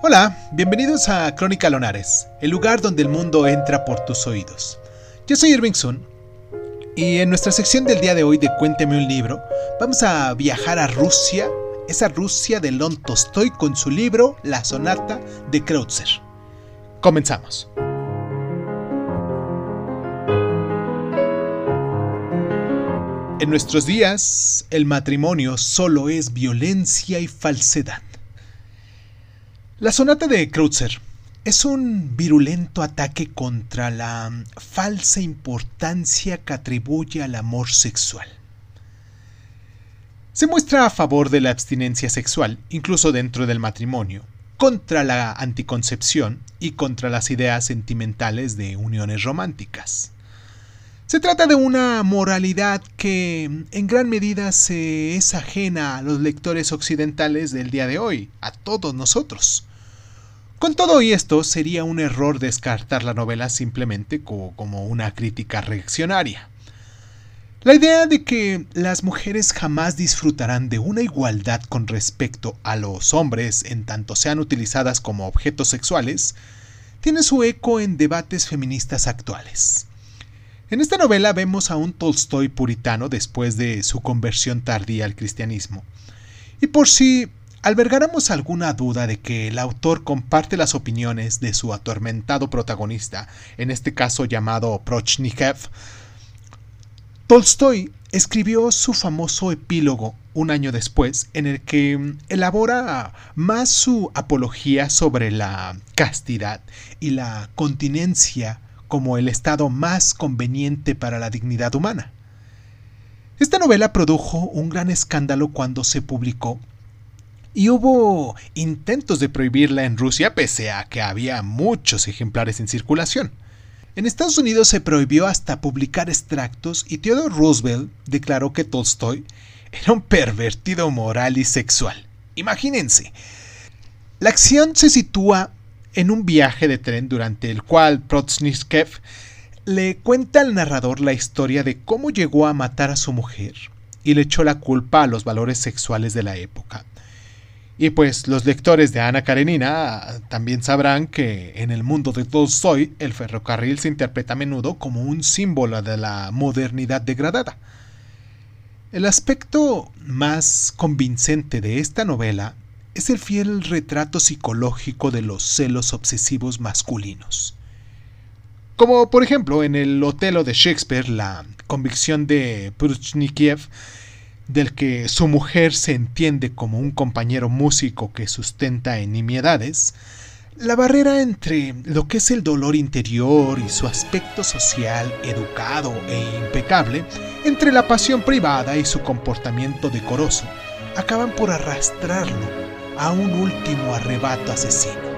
Hola, bienvenidos a Crónica Lonares, el lugar donde el mundo entra por tus oídos. Yo soy Irving Sun y en nuestra sección del día de hoy de Cuénteme un libro, vamos a viajar a Rusia, esa Rusia de Lon Tolstoy con su libro La Sonata de Kreutzer. Comenzamos. En nuestros días, el matrimonio solo es violencia y falsedad. La sonata de Kreutzer es un virulento ataque contra la falsa importancia que atribuye al amor sexual. Se muestra a favor de la abstinencia sexual, incluso dentro del matrimonio, contra la anticoncepción y contra las ideas sentimentales de uniones románticas. Se trata de una moralidad que en gran medida se es ajena a los lectores occidentales del día de hoy, a todos nosotros. Con todo y esto, sería un error descartar la novela simplemente como una crítica reaccionaria. La idea de que las mujeres jamás disfrutarán de una igualdad con respecto a los hombres en tanto sean utilizadas como objetos sexuales, tiene su eco en debates feministas actuales. En esta novela vemos a un Tolstoy puritano después de su conversión tardía al cristianismo. Y por si albergáramos alguna duda de que el autor comparte las opiniones de su atormentado protagonista, en este caso llamado Prochnikov, Tolstoy escribió su famoso epílogo un año después, en el que elabora más su apología sobre la castidad y la continencia como el estado más conveniente para la dignidad humana. Esta novela produjo un gran escándalo cuando se publicó y hubo intentos de prohibirla en Rusia pese a que había muchos ejemplares en circulación. En Estados Unidos se prohibió hasta publicar extractos y Theodore Roosevelt declaró que Tolstoy era un pervertido moral y sexual. Imagínense. La acción se sitúa en un viaje de tren durante el cual Protsnitskev le cuenta al narrador la historia de cómo llegó a matar a su mujer y le echó la culpa a los valores sexuales de la época. Y pues los lectores de Ana Karenina también sabrán que en el mundo de Tolstoy el ferrocarril se interpreta a menudo como un símbolo de la modernidad degradada. El aspecto más convincente de esta novela es el fiel retrato psicológico de los celos obsesivos masculinos. Como por ejemplo en el Otelo de Shakespeare, la convicción de Pruchnikiev del que su mujer se entiende como un compañero músico que sustenta en nimiedades, la barrera entre lo que es el dolor interior y su aspecto social, educado e impecable, entre la pasión privada y su comportamiento decoroso, acaban por arrastrarlo a un último arrebato asesino.